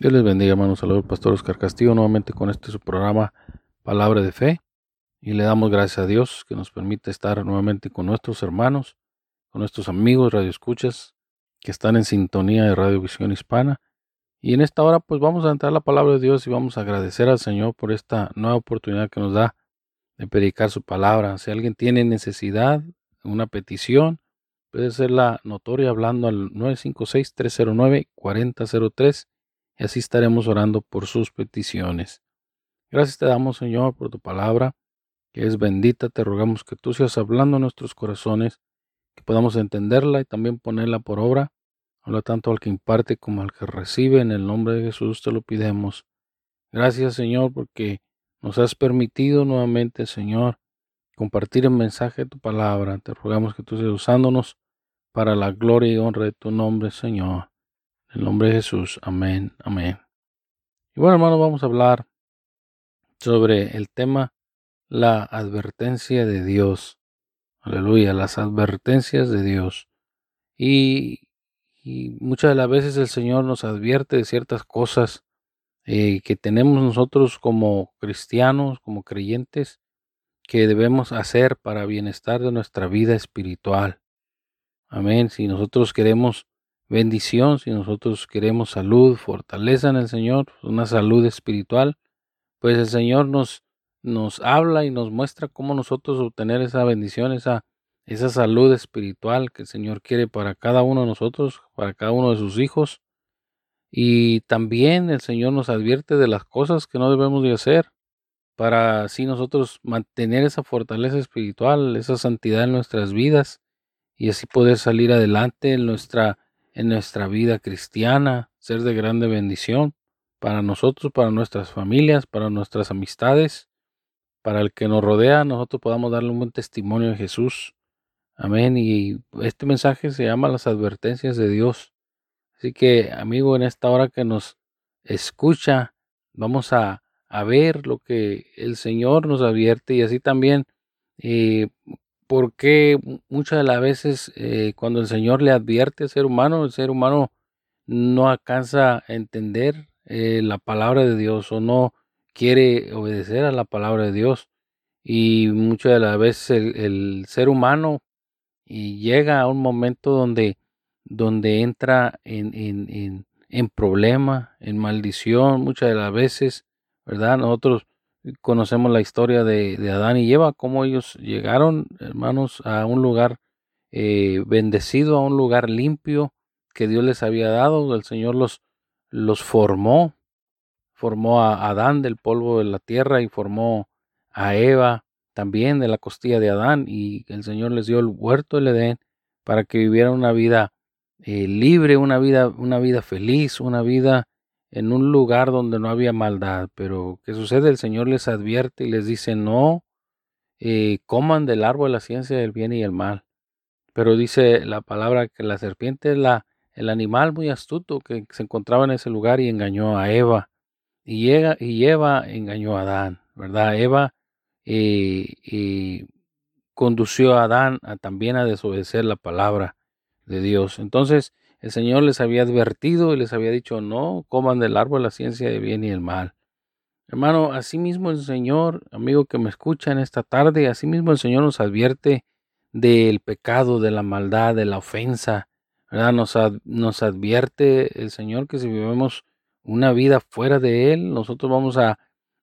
Dios les bendiga, hermanos. Saludos, Pastor Oscar Castillo, nuevamente con este su programa Palabra de Fe. Y le damos gracias a Dios que nos permite estar nuevamente con nuestros hermanos, con nuestros amigos radioescuchas que están en sintonía de Radio Visión Hispana. Y en esta hora, pues vamos a entrar la palabra de Dios y vamos a agradecer al Señor por esta nueva oportunidad que nos da de predicar su palabra. Si alguien tiene necesidad, una petición, puede ser la notoria hablando al 956-309-4003 y así estaremos orando por sus peticiones. Gracias te damos, Señor, por tu palabra, que es bendita. Te rogamos que tú seas hablando en nuestros corazones, que podamos entenderla y también ponerla por obra. Habla tanto al que imparte como al que recibe. En el nombre de Jesús te lo pidemos. Gracias, Señor, porque nos has permitido nuevamente, Señor, compartir el mensaje de tu palabra. Te rogamos que tú seas usándonos para la gloria y honra de tu nombre, Señor. En el nombre de Jesús. Amén. Amén. Y bueno, hermano, vamos a hablar sobre el tema la advertencia de Dios. Aleluya, las advertencias de Dios. Y, muchas de las veces el Señor nos advierte de ciertas cosas eh, que tenemos nosotros como cristianos, como creyentes, que debemos hacer para bienestar de nuestra vida espiritual. Amén. Si nosotros queremos bendición, si nosotros queremos salud, fortaleza en el Señor, una salud espiritual, pues el Señor nos, nos habla y nos muestra cómo nosotros obtener esa bendición, esa, esa salud espiritual que el Señor quiere para cada uno de nosotros, para cada uno de sus hijos. Y también el Señor nos advierte de las cosas que no debemos de hacer para así nosotros mantener esa fortaleza espiritual, esa santidad en nuestras vidas y así poder salir adelante en nuestra en nuestra vida cristiana, ser de grande bendición para nosotros, para nuestras familias, para nuestras amistades, para el que nos rodea, nosotros podamos darle un buen testimonio de Jesús. Amén. Y este mensaje se llama las advertencias de Dios. Así que, amigo, en esta hora que nos escucha, vamos a, a ver lo que el Señor nos advierte y así también eh, porque muchas de las veces eh, cuando el Señor le advierte al ser humano, el ser humano no alcanza a entender eh, la palabra de Dios o no quiere obedecer a la palabra de Dios. Y muchas de las veces el, ser humano llega a un momento donde, donde entra en, en, en, en problema, en maldición, muchas de las veces, ¿verdad? Nosotros conocemos la historia de, Adán y Eva, cómo ellos llegaron, hermanos, a un lugar eh, bendecido, a un lugar limpio que Dios les había dado. El Señor los, los formó, formó a Adán del polvo de la tierra y formó a Eva también de la costilla de Adán y el Señor les dio el huerto del Edén para que vivieran una vida eh, libre, una vida, una vida feliz, una vida en un lugar donde no había maldad. Pero ¿qué sucede? El Señor les advierte y les dice, no eh, coman del árbol la ciencia del bien y el mal. Pero dice la palabra que la serpiente es la, el animal muy astuto que se encontraba en ese lugar y engañó a Eva. Y, Eva, engañó a Adán, ¿verdad? Eva eh, eh, condució a Adán también a desobedecer la palabra de Dios. Entonces, el Señor les había advertido y les había dicho, no coman del árbol la ciencia de bien y el mal. Hermano, asimismo el Señor, amigo que me escucha en esta tarde, asimismo el Señor nos advierte del pecado, de la maldad, de la ofensa, ¿verdad? Nos, nos advierte el Señor que si vivimos una vida fuera de Él, nosotros vamos a,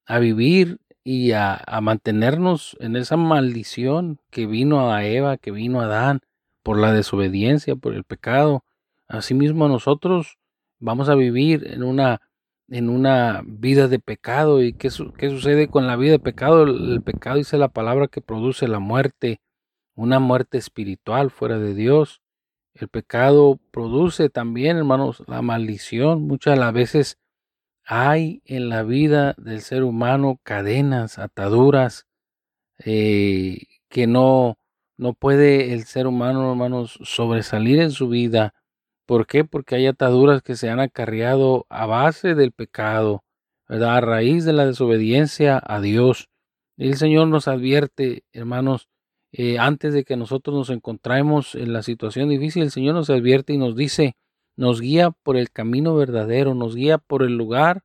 a vivir y a, mantenernos en esa maldición que vino a Eva, que vino a Adán por la desobediencia, por el pecado. Asimismo nosotros vamos a vivir en una en una vida de pecado. ¿Y qué, qué sucede con la vida de pecado? El, pecado dice la palabra que produce la muerte, una muerte espiritual fuera de Dios. El pecado produce también, hermanos, la maldición. Muchas de las veces hay en la vida del ser humano cadenas, ataduras, eh, que no, no puede el ser humano, hermanos, sobresalir en su vida. ¿Por qué? Porque hay ataduras que se han acarreado a base del pecado. A raíz de la desobediencia a Dios. El Señor nos advierte, hermanos, eh, antes de que nosotros nos encontremos en la situación difícil, el Señor nos advierte y nos dice, nos guía por el camino verdadero, nos guía por el lugar,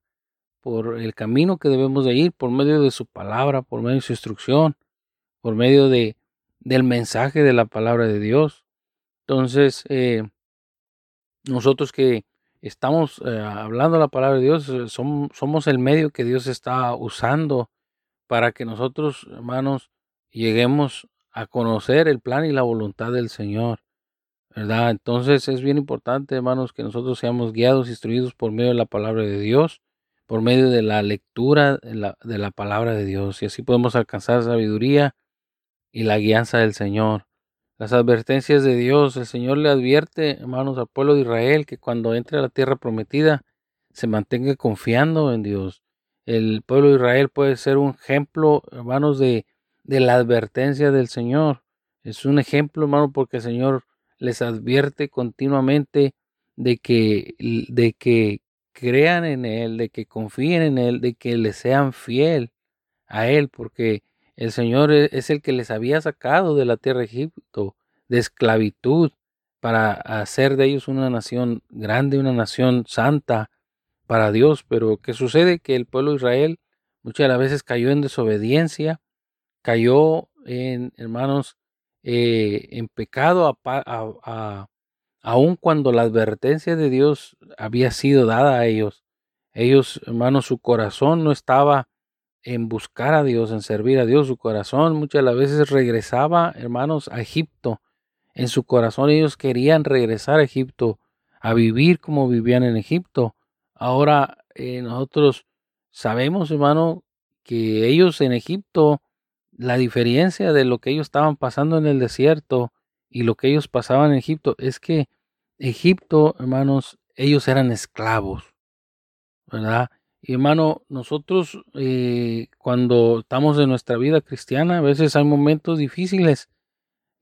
por el camino que debemos de ir, por medio de su palabra, por medio de su instrucción, por medio de, del mensaje de la palabra de Dios. Entonces, eh, nosotros que estamos eh, hablando la palabra de Dios, eh, somos, somos el medio que Dios está usando para que nosotros, hermanos, lleguemos a conocer el plan y la voluntad del Señor. ¿verdad? Entonces es bien importante, hermanos, que nosotros seamos guiados, instruidos por medio de la palabra de Dios, por medio de la lectura de la, de la palabra de Dios, y así podemos alcanzar sabiduría y la guianza del Señor. Las advertencias de Dios, el Señor le advierte, hermanos, al pueblo de Israel que cuando entre a la tierra prometida se mantenga confiando en Dios. El pueblo de Israel puede ser un ejemplo, hermanos, de, de la advertencia del Señor. Es un ejemplo, hermano, porque el Señor les advierte continuamente de que, de que crean en Él, de que confíen en Él, de que le sean fiel a Él, porque el Señor e, es el que les había sacado de la tierra de Egipto, de esclavitud, para hacer de ellos una nación grande, una nación santa para Dios. Pero ¿qué sucede? Que el pueblo de Israel muchas veces cayó en desobediencia, cayó en, hermanos, eh, en pecado aun cuando la advertencia de Dios había sido dada a ellos. Ellos, hermanos, su corazón no estaba en buscar a Dios, en servir a Dios. Su corazón muchas las veces regresaba, hermanos, a Egipto. En su corazón ellos querían regresar a Egipto, a vivir como vivían en Egipto. Ahora eh, nosotros sabemos, hermano, que ellos en Egipto la diferencia de lo que ellos estaban pasando en el desierto y lo que ellos pasaban en Egipto es que Egipto, hermanos, ellos eran esclavos, ¿verdad? Hermano, nosotros eh, cuando estamos en nuestra vida cristiana, a veces hay momentos difíciles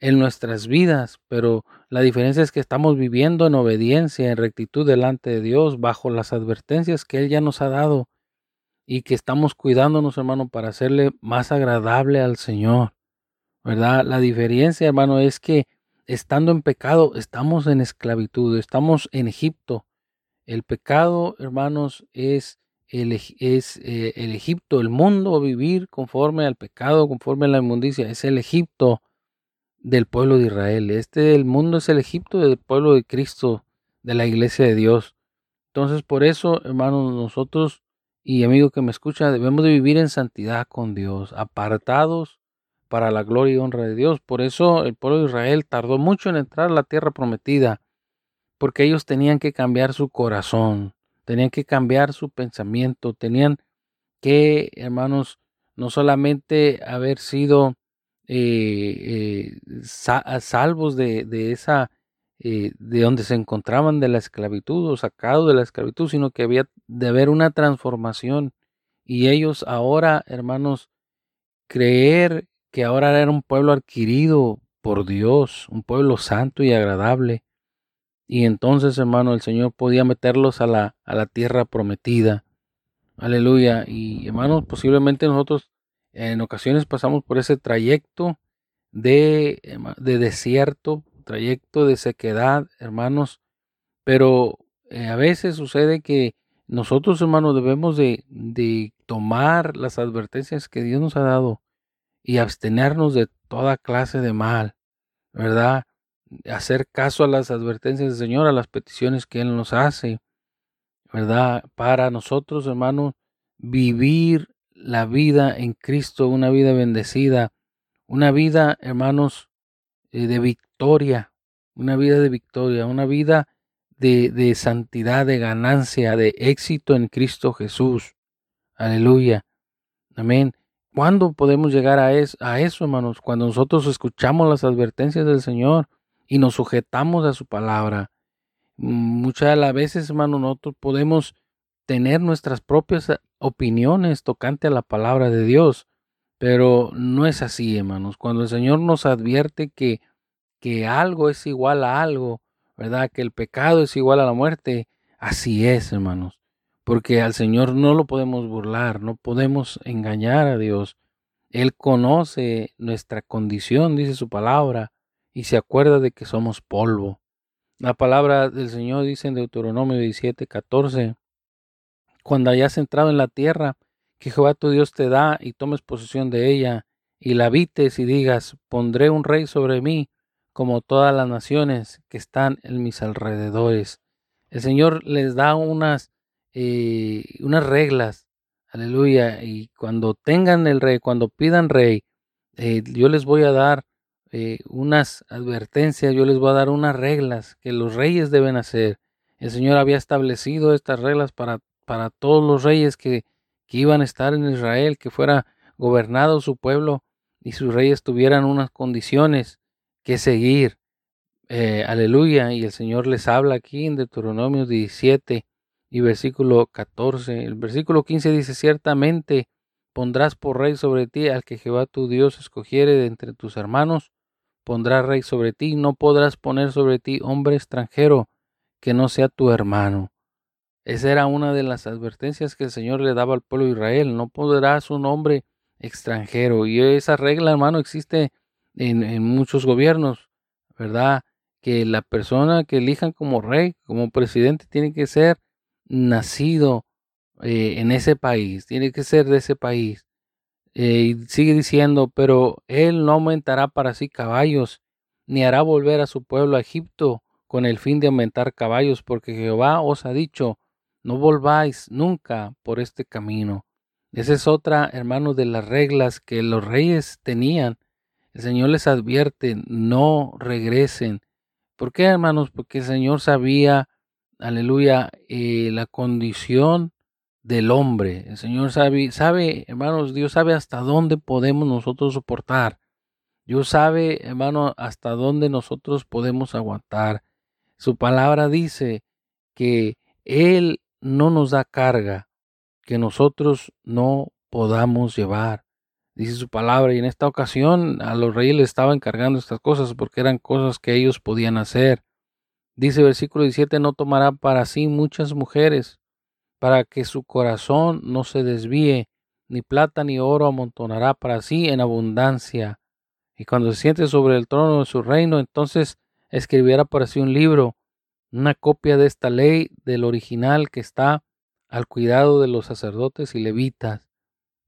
en nuestras vidas, pero la diferencia es que estamos viviendo en obediencia, en rectitud delante de Dios, bajo las advertencias que Él ya nos ha dado y que estamos cuidándonos, hermano, para hacerle más agradable al Señor. ¿Verdad? La diferencia, hermano, es que estando en pecado, estamos en esclavitud, estamos en Egipto. El pecado, hermanos, es es, eh, el Egipto, el mundo, vivir conforme al pecado, conforme a la inmundicia, es el Egipto del pueblo de Israel. Este el mundo es el Egipto del pueblo de Cristo, de la iglesia de Dios. Entonces, por eso, hermanos, nosotros y amigo que me escucha, debemos de vivir en santidad con Dios, apartados para la gloria y honra de Dios. Por eso el pueblo de Israel tardó mucho en entrar a la tierra prometida, porque ellos tenían que cambiar su corazón, tenían que cambiar su pensamiento, tenían que, hermanos, no solamente haber sido eh, eh, salvos de, de esa eh, de donde se encontraban de la esclavitud o sacados de la esclavitud, sino que había de haber una transformación. Y ellos ahora, hermanos, creer que ahora era un pueblo adquirido por Dios, un pueblo santo y agradable. Y entonces, hermano, el Señor podía meterlos a la, a la tierra prometida. Aleluya. Y hermanos, posiblemente nosotros en ocasiones pasamos por ese trayecto de, de desierto, trayecto de sequedad, hermanos, pero eh, a veces sucede que nosotros, hermanos, debemos de, de tomar las advertencias que Dios nos ha dado y abstenernos de toda clase de mal, ¿verdad? Hacer caso a las advertencias del Señor, a las peticiones que Él nos hace, ¿verdad? Para nosotros, hermanos, vivir la vida en Cristo, una vida bendecida, una vida, hermanos, eh, de victoria, una vida de victoria, una vida de, de santidad, de ganancia, de éxito en Cristo Jesús. Aleluya. Amén. ¿Cuándo podemos llegar a, a eso, hermanos? Cuando nosotros escuchamos las advertencias del Señor y nos sujetamos a su palabra. Muchas de las veces, hermanos, nosotros podemos tener nuestras propias opiniones tocante a la palabra de Dios, pero no es así, hermanos. Cuando el Señor nos advierte que, que algo es igual a algo, ¿verdad? Que el pecado es igual a la muerte, así es, hermanos porque al Señor no lo podemos burlar, no podemos engañar a Dios. Él conoce nuestra condición, dice su palabra, y se acuerda de que somos polvo. La palabra del Señor dice en Deuteronomio 17, 14, cuando hayas entrado en la tierra que Jehová tu Dios te da y tomes posesión de ella, y la habites y digas, pondré un rey sobre mí, como todas las naciones que están en mis alrededores. El Señor les da unas eh, unas reglas, aleluya, y cuando tengan el rey, cuando pidan rey, eh, yo les voy a dar eh, unas advertencias, yo les voy a dar unas reglas que los reyes deben hacer. El Señor había establecido estas reglas para, para todos los reyes que, que iban a estar en Israel, que fuera gobernado su pueblo y sus reyes tuvieran unas condiciones que seguir. aleluya. Y el Señor les habla aquí en Deuteronomio 17, y versículo 14. El versículo 15 dice, ciertamente pondrás por rey sobre ti al que Jehová tu Dios escogiere de entre tus hermanos, pondrá rey sobre ti, no podrás poner sobre ti hombre extranjero que no sea tu hermano. Esa era una de las advertencias que el Señor le daba al pueblo de Israel, no podrás un hombre extranjero. Y esa regla, hermano, existe en, muchos gobiernos, ¿verdad? Que la persona que elijan como rey, como presidente, tiene que ser nacido eh, en ese país, tiene que ser de ese país. Eh, y sigue diciendo, pero él no aumentará para sí caballos, ni hará volver a su pueblo a Egipto con el fin de aumentar caballos, porque Jehová os ha dicho, no volváis nunca por este camino. Esa es otra, hermano, de las reglas que los reyes tenían. El Señor les advierte, no regresen. ¿Por qué, hermanos? Porque el Señor sabía aleluya, eh, la condición del hombre. El Señor sabe, sabe, hermanos, Dios sabe hasta dónde podemos nosotros soportar. Dios sabe, hermano, hasta dónde nosotros podemos aguantar. Su palabra dice que Él no nos da carga que nosotros no podamos llevar. Dice su palabra, y en esta ocasión a los reyes les estaba encargando estas cosas porque eran cosas que ellos podían hacer. Dice versículo 17, no tomará para sí muchas mujeres, para que su corazón no se desvíe, ni plata ni oro amontonará para sí en abundancia. Y cuando se siente sobre el trono de su reino, entonces escribirá para sí un libro, una copia de esta ley del original que está al cuidado de los sacerdotes y levitas.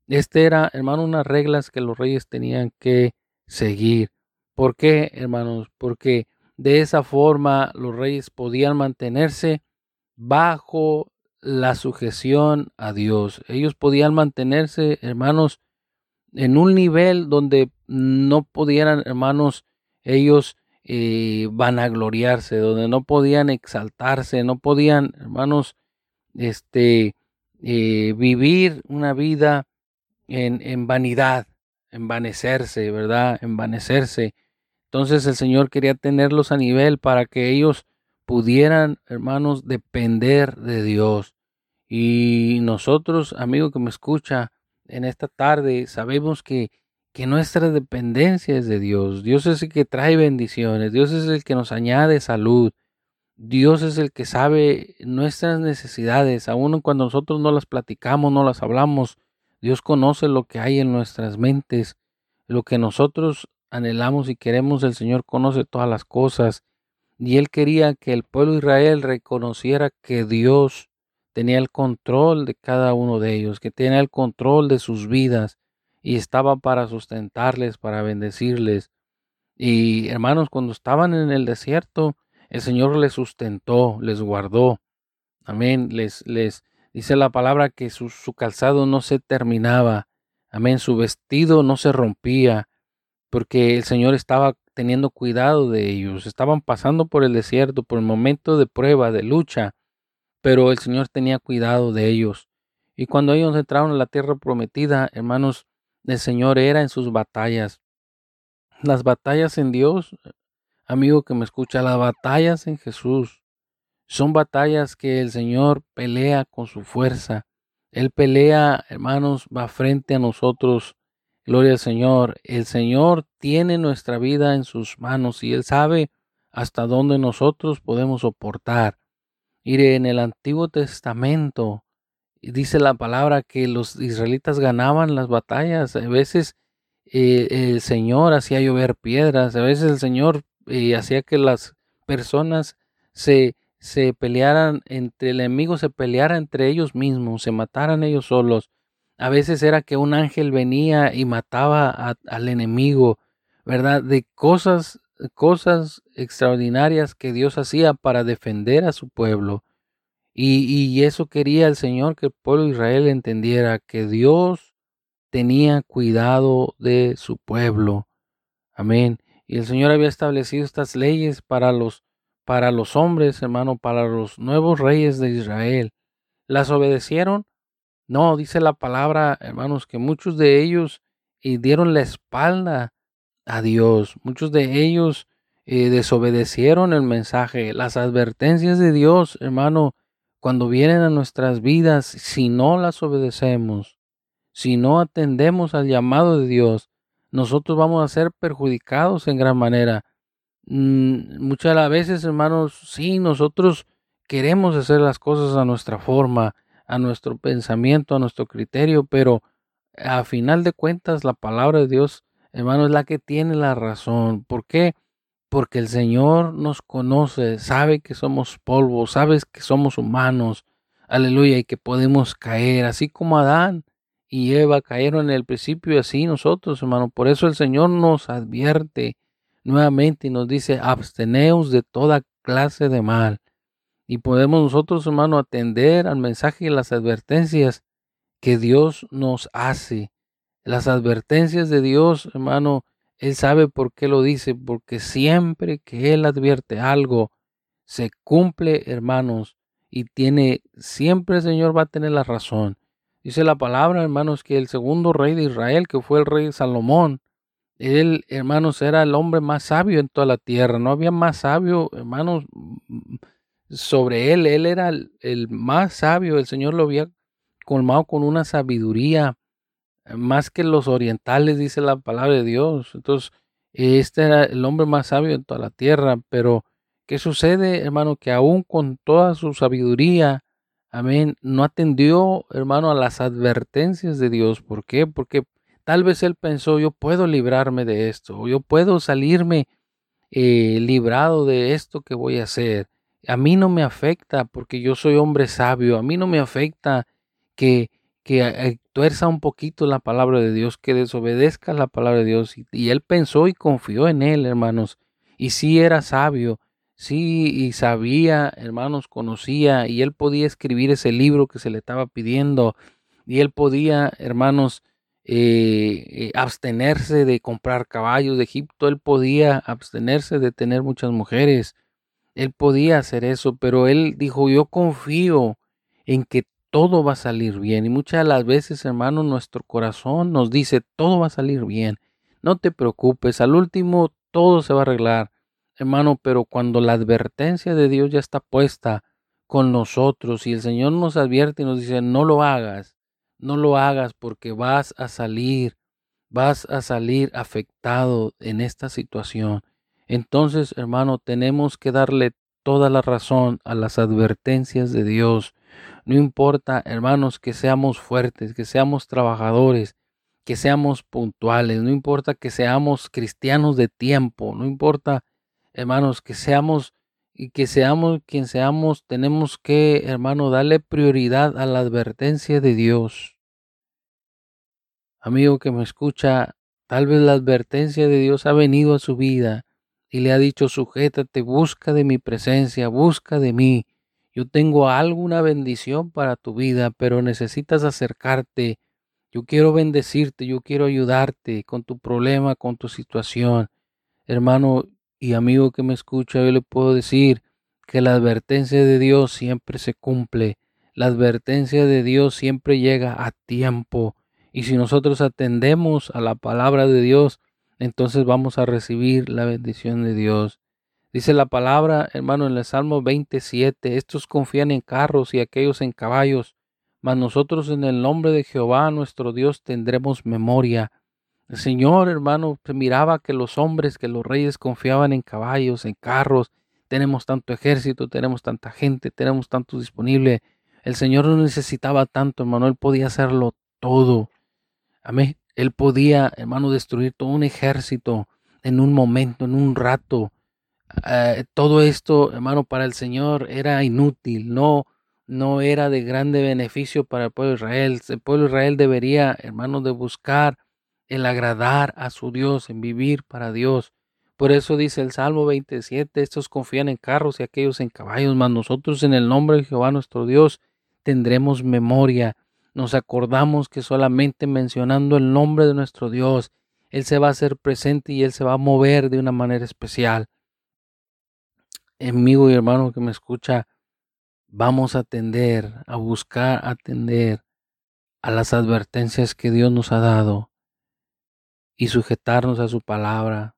Este era, hermano, unas reglas que los reyes tenían que seguir. ¿Por qué, hermanos? Porque de esa forma los reyes podían mantenerse bajo la sujeción a Dios. Ellos podían mantenerse, hermanos, en un nivel donde no pudieran, hermanos, ellos eh, vanagloriarse, donde no podían exaltarse, no podían, hermanos, este, eh, vivir una vida en, en vanidad, envanecerse, ¿verdad? Envanecerse. Entonces el Señor quería tenerlos a nivel para que ellos pudieran, hermanos, depender de Dios. Y nosotros, amigo que me escucha en esta tarde, sabemos que, que nuestra dependencia es de Dios. Dios es el que trae bendiciones. Dios es el que nos añade salud. Dios es el que sabe nuestras necesidades. Aun cuando nosotros no las platicamos, no las hablamos, Dios conoce lo que hay en nuestras mentes, lo que nosotros anhelamos y queremos, el Señor conoce todas las cosas. Y Él quería que el pueblo de Israel reconociera que Dios tenía el control de cada uno de ellos, que tenía el control de sus vidas y estaba para sustentarles, para bendecirles. Y hermanos, cuando estaban en el desierto, el Señor les sustentó, les guardó. Amén. Les, les Dice la palabra que su, su calzado no se terminaba. Amén. Su vestido no se rompía porque el Señor estaba teniendo cuidado de ellos. Estaban pasando por el desierto, por el momento de prueba, de lucha, pero el Señor tenía cuidado de ellos. Y cuando ellos entraron a la tierra prometida, hermanos, el Señor era en sus batallas. Las batallas en Dios, amigo que me escucha, las batallas en Jesús son batallas que el Señor pelea con su fuerza. Él pelea, hermanos, va frente a nosotros Gloria al Señor. El Señor tiene nuestra vida en sus manos y Él sabe hasta dónde nosotros podemos soportar. Mire, en el Antiguo Testamento dice la palabra que los israelitas ganaban las batallas. A veces eh, el Señor hacía llover piedras, a veces el Señor eh, hacía que las personas se, se pelearan entre el enemigo, se peleara entre ellos mismos, se mataran ellos solos. A veces era que un ángel venía y mataba al enemigo, ¿verdad? De cosas, cosas extraordinarias que Dios hacía para defender a su pueblo. Y, y eso quería el Señor que el pueblo de Israel entendiera, que Dios tenía cuidado de su pueblo. Amén. Y el Señor había establecido estas leyes para los, para los hombres, hermano, para los nuevos reyes de Israel. ¿Las obedecieron? No, dice la palabra, hermanos, que muchos de ellos eh, dieron la espalda a Dios. Muchos de ellos eh, desobedecieron el mensaje. Las advertencias de Dios, hermano, cuando vienen a nuestras vidas, si no las obedecemos, si no atendemos al llamado de Dios, nosotros vamos a ser perjudicados en gran manera. Mm, muchas de las veces, hermanos, sí, nosotros queremos hacer las cosas a nuestra forma, a nuestro pensamiento, a nuestro criterio, pero a final de cuentas la palabra de Dios, hermano, es la que tiene la razón. ¿Por qué? Porque el Señor nos conoce, sabe que somos polvo, sabe que somos humanos, aleluya, y que podemos caer, así como Adán y Eva cayeron en el principio y así nosotros, hermano. Por eso el Señor nos advierte nuevamente y nos dice, absteneos de toda clase de mal. Y podemos nosotros, hermano, atender al mensaje y las advertencias que Dios nos hace. Las advertencias de Dios, hermano, Él sabe por qué lo dice, porque siempre que Él advierte algo, se cumple, hermanos, y tiene, siempre el Señor va a tener la razón. Dice la palabra, hermanos, que el segundo rey de Israel, que fue el rey Salomón, él, hermanos, era el hombre más sabio en toda la tierra. No había más sabio, hermanos, sobre él. Él era el, más sabio. El Señor lo había colmado con una sabiduría más que los orientales, dice la palabra de Dios. Entonces, este era el hombre más sabio en toda la tierra. Pero, ¿qué sucede, hermano? Que aún con toda su sabiduría, amén, no atendió, hermano, a las advertencias de Dios. ¿Por qué? Porque tal vez él pensó, yo puedo librarme de esto, o yo puedo salirme eh, librado de esto que voy a hacer a mí no me afecta porque yo soy hombre sabio, a mí no me afecta que, que eh, tuerza un poquito la palabra de Dios, que desobedezca la palabra de Dios. Y, él pensó y confió en él, hermanos. Y sí era sabio, sí y sabía, hermanos, conocía y él podía escribir ese libro que se le estaba pidiendo. Y él podía, hermanos, eh, eh, abstenerse de comprar caballos de Egipto, él podía abstenerse de tener muchas mujeres, él podía hacer eso, pero él dijo, yo confío en que todo va a salir bien. Y muchas de las veces, hermano, nuestro corazón nos dice, todo va a salir bien. No te preocupes, al último todo se va a arreglar, hermano, pero cuando la advertencia de Dios ya está puesta con nosotros y el Señor nos advierte y nos dice, no lo hagas, no lo hagas porque vas a salir, vas a salir afectado en esta situación. Entonces, hermano, tenemos que darle toda la razón a las advertencias de Dios. No importa, hermanos, que seamos fuertes, que seamos trabajadores, que seamos puntuales, no importa que seamos cristianos de tiempo, no importa, hermanos, que seamos y que seamos quien seamos, tenemos que, hermano, darle prioridad a la advertencia de Dios. Amigo que me escucha, tal vez la advertencia de Dios ha venido a su vida y le ha dicho, sujétate, busca de mi presencia, busca de mí. Yo tengo alguna bendición para tu vida, pero necesitas acercarte. Yo quiero bendecirte, yo quiero ayudarte con tu problema, con tu situación. Hermano y amigo que me escucha, yo le puedo decir que la advertencia de Dios siempre se cumple. La advertencia de Dios siempre llega a tiempo. Y si nosotros atendemos a la palabra de Dios, entonces vamos a recibir la bendición de Dios. Dice la palabra, hermano, en el Salmo 27, estos confían en carros y aquellos en caballos, mas nosotros en el nombre de Jehová nuestro Dios tendremos memoria. El Señor, hermano, miraba que los hombres, que los reyes confiaban en caballos, en carros, tenemos tanto ejército, tenemos tanta gente, tenemos tanto disponible. El Señor no necesitaba tanto, hermano, Él podía hacerlo todo. Amén. Él podía, hermano, destruir todo un ejército en un momento, en un rato. Eh, todo esto, hermano, para el Señor era inútil, no, no era de grande beneficio para el pueblo de Israel. El pueblo de Israel debería, hermano, de buscar el agradar a su Dios, en vivir para Dios. Por eso dice el Salmo 27, estos confían en carros y aquellos en caballos, mas nosotros en el nombre de Jehová nuestro Dios tendremos memoria. Nos acordamos que solamente mencionando el nombre de nuestro Dios, Él se va a hacer presente y Él se va a mover de una manera especial amigo y hermano que me escucha, vamos a atender, a buscar atender a las advertencias que Dios nos ha dado y sujetarnos a su palabra.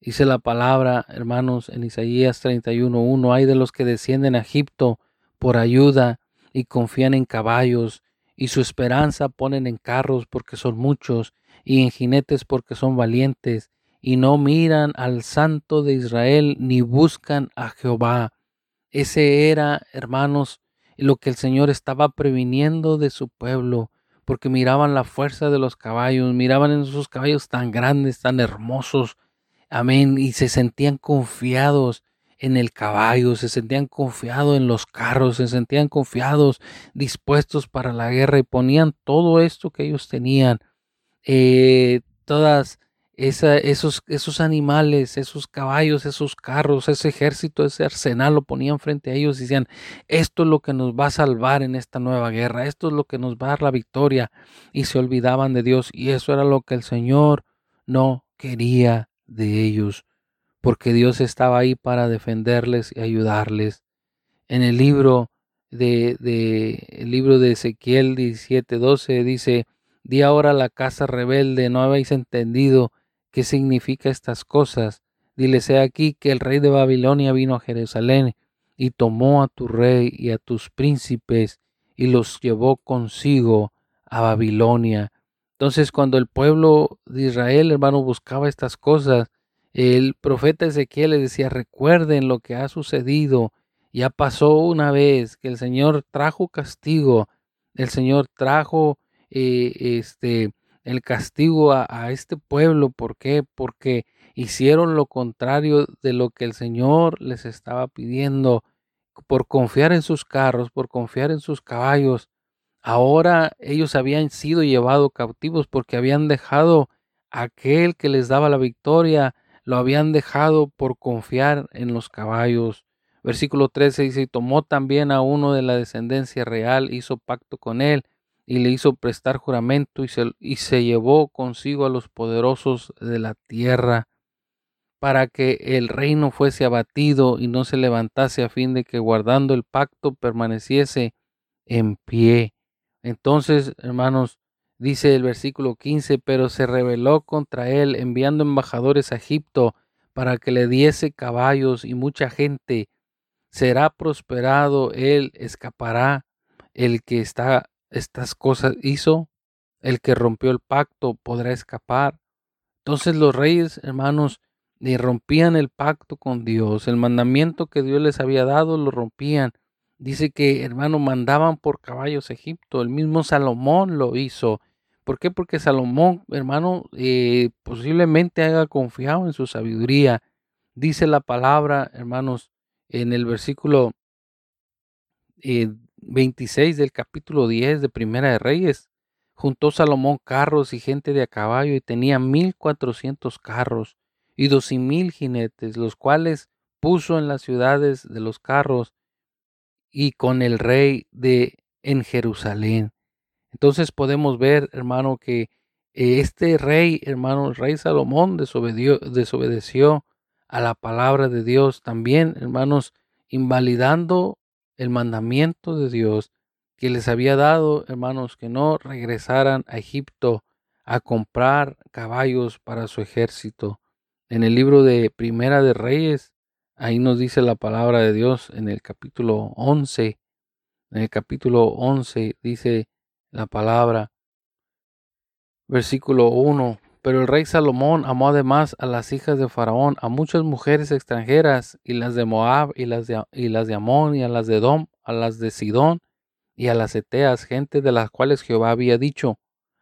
Dice la palabra, hermanos, en Isaías 31.1, hay de los que descienden a Egipto por ayuda y confían en caballos, y su esperanza ponen en carros porque son muchos, y en jinetes porque son valientes, y no miran al Santo de Israel ni buscan a Jehová. Ese era, hermanos, lo que el Señor estaba previniendo de su pueblo, porque miraban la fuerza de los caballos, miraban en esos caballos tan grandes, tan hermosos, amén, y se sentían confiados en el caballo, se sentían confiados en los carros, se sentían confiados, dispuestos para la guerra y ponían todo esto que ellos tenían, eh, todas esos, esos animales, esos caballos, esos carros, ese ejército, ese arsenal lo ponían frente a ellos y decían, esto es lo que nos va a salvar en esta nueva guerra, esto es lo que nos va a dar la victoria. Y se olvidaban de Dios y eso era lo que el Señor no quería de ellos, porque Dios estaba ahí para defenderles y ayudarles. En el libro de, de el libro de Ezequiel 17:12 dice, Di ahora la casa rebelde, no habéis entendido ¿Qué significa estas cosas? Diles, he aquí que el rey de Babilonia vino a Jerusalén y tomó a tu rey y a tus príncipes y los llevó consigo a Babilonia. Entonces cuando el pueblo de Israel, hermano, buscaba estas cosas, el profeta Ezequiel les decía, recuerden lo que ha sucedido. Ya pasó una vez que el Señor trajo castigo, el Señor trajo eh, este el castigo a, este pueblo. ¿Por qué? Porque hicieron lo contrario de lo que el Señor les estaba pidiendo por confiar en sus carros, por confiar en sus caballos. Ahora ellos habían sido llevados cautivos porque habían dejado aquel que les daba la victoria, lo habían dejado por confiar en los caballos. Versículo 13 dice, y tomó también a uno de la descendencia real, hizo pacto con él y le hizo prestar juramento y se, y se llevó consigo a los poderosos de la tierra para que el reino fuese abatido y no se levantase a fin de que guardando el pacto permaneciese en pie. Entonces, hermanos, dice el versículo 15, pero se rebeló contra él enviando embajadores a Egipto para que le diese caballos y mucha gente. Será prosperado, él escapará, el que está estas cosas hizo, el que rompió el pacto podrá escapar. Entonces los reyes, hermanos, rompían el pacto con Dios, el mandamiento que Dios les había dado lo rompían. Dice que, hermano, mandaban por caballos a Egipto, el mismo Salomón lo hizo. ¿Por qué? Porque Salomón, hermano, eh, posiblemente haya confiado en su sabiduría. Dice la palabra, hermanos, en el versículo eh, 26 del capítulo 10 de Primera de Reyes. Juntó Salomón carros y gente de a caballo y tenía mil cuatrocientos carros y dos mil jinetes, los cuales puso en las ciudades de los carros y con el rey de en Jerusalén. Entonces podemos ver, hermano, que este rey, hermano, el rey Salomón desobedeció a la palabra de Dios también, hermanos, invalidando el mandamiento de Dios que les había dado, hermanos, que no regresaran a Egipto a comprar caballos para su ejército. En el libro de Primera de Reyes, ahí nos dice la palabra de Dios en el capítulo 11. En el capítulo 11 dice la palabra, versículo 1. Pero el rey Salomón amó además a las hijas de Faraón, a muchas mujeres extranjeras, y las de Moab, y las de, las de Amón, y a las de Dom, a las de Sidón, y a las Eteas, gente de las cuales Jehová había dicho,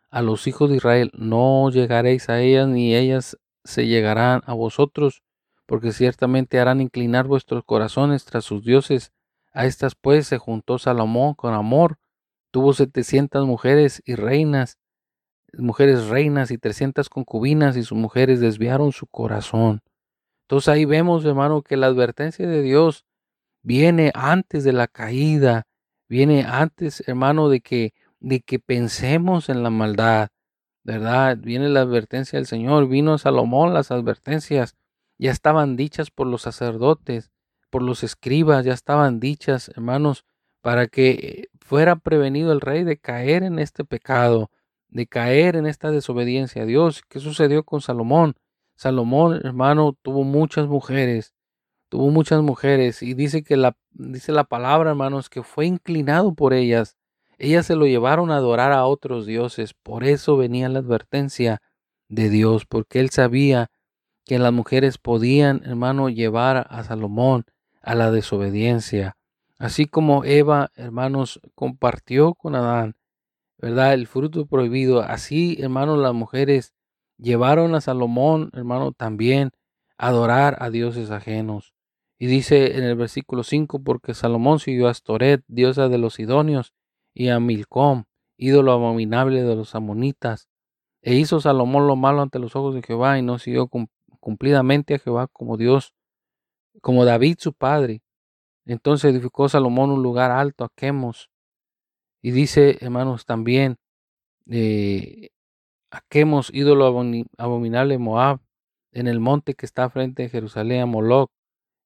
a los hijos de Israel, no llegaréis a ellas, ni ellas se llegarán a vosotros, porque ciertamente harán inclinar vuestros corazones tras sus dioses. A estas pues se juntó Salomón con amor, tuvo setecientas mujeres y reinas, mujeres reinas y trescientas concubinas, y sus mujeres desviaron su corazón. Entonces ahí vemos, hermano, que la advertencia de Dios viene antes de la caída, viene antes, hermano, de que, de que pensemos en la maldad, ¿verdad? Viene la advertencia del Señor, vino a Salomón las advertencias, ya estaban dichas por los sacerdotes, por los escribas, ya estaban dichas, hermanos, para que fuera prevenido el rey de caer en este pecado, de caer en esta desobediencia a Dios. ¿Qué sucedió con Salomón? Salomón, hermano, tuvo muchas mujeres, tuvo muchas mujeres y dice que la dice la palabra, hermanos, que fue inclinado por ellas. Ellas se lo llevaron a adorar a otros dioses. Por eso venía la advertencia de Dios, porque él sabía que las mujeres podían, hermano, llevar a Salomón a la desobediencia. Así como Eva, hermanos, compartió con Adán, ¿verdad? El fruto prohibido. Así, hermanos, las mujeres llevaron a Salomón, hermano, también a adorar a dioses ajenos. Y dice en el versículo 5, porque Salomón siguió a Astoret, diosa de los Sidonios, y a Milcom, ídolo abominable de los amonitas. E hizo Salomón lo malo ante los ojos de Jehová y no siguió cumplidamente a Jehová como Dios, como David su padre. Entonces edificó Salomón un lugar alto a Quemos. Y dice, hermanos, también eh, a Quemos, ídolo abominable Moab, en el monte que está frente a Jerusalén, a Moloch,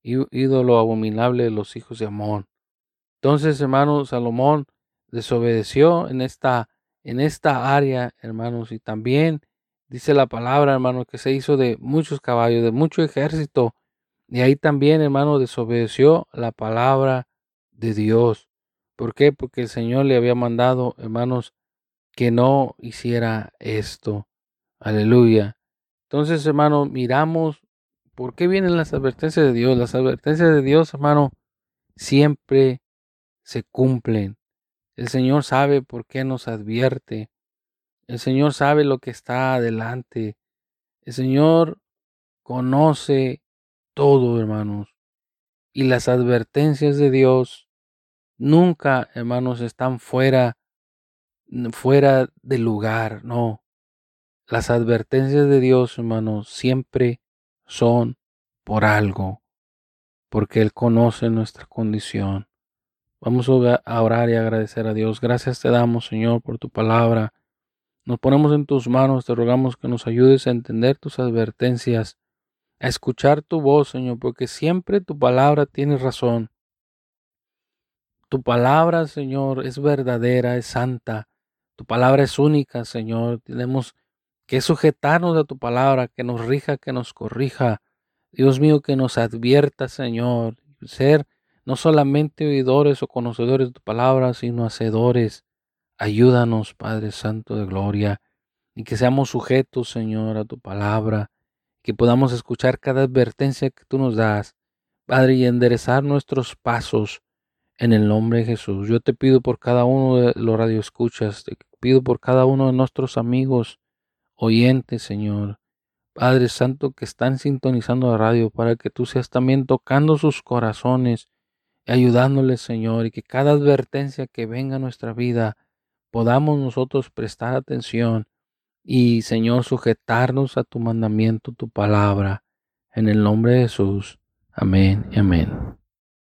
ídolo abominable de los hijos de Amón. Entonces, hermanos, Salomón desobedeció en esta, en esta área, hermanos, y también dice la palabra, hermano, que se hizo de muchos caballos, de mucho ejército, y ahí también, hermano, desobedeció la palabra de Dios. ¿Por qué? Porque el Señor le había mandado, hermanos, que no hiciera esto. Aleluya. Entonces, hermano, miramos por qué vienen las advertencias de Dios. Las advertencias de Dios, hermano, siempre se cumplen. El Señor sabe por qué nos advierte. El Señor sabe lo que está adelante. El Señor conoce todo, hermanos. Y las advertencias de Dios nunca, hermanos, están fuera fuera de lugar, no. Las advertencias de Dios, hermanos, siempre son por algo, porque Él conoce nuestra condición. Vamos a orar y agradecer a Dios. Gracias te damos, Señor, por tu palabra. Nos ponemos en tus manos, te rogamos que nos ayudes a entender tus advertencias, a escuchar tu voz, Señor, porque siempre tu palabra tiene razón. Tu palabra, Señor, es verdadera, es santa. Tu palabra es única, Señor. Tenemos que sujetarnos a tu palabra, que nos rija, que nos corrija. Dios mío, que nos advierta, Señor. Ser no solamente oidores o conocedores de tu palabra, sino hacedores. Ayúdanos, Padre Santo de Gloria, y que seamos sujetos, Señor, a tu palabra, que podamos escuchar cada advertencia que tú nos das, Padre, y enderezar nuestros pasos en el nombre de Jesús. Yo te pido por cada uno de los radioescuchas, te pido por cada uno de nuestros amigos oyentes, Señor. Padre Santo, que están sintonizando la radio, para que tú seas también tocando sus corazones ayudándoles, Señor, y que cada advertencia que venga a nuestra vida podamos nosotros prestar atención y, Señor, sujetarnos a tu mandamiento, tu palabra. En el nombre de Jesús. Amén y amén.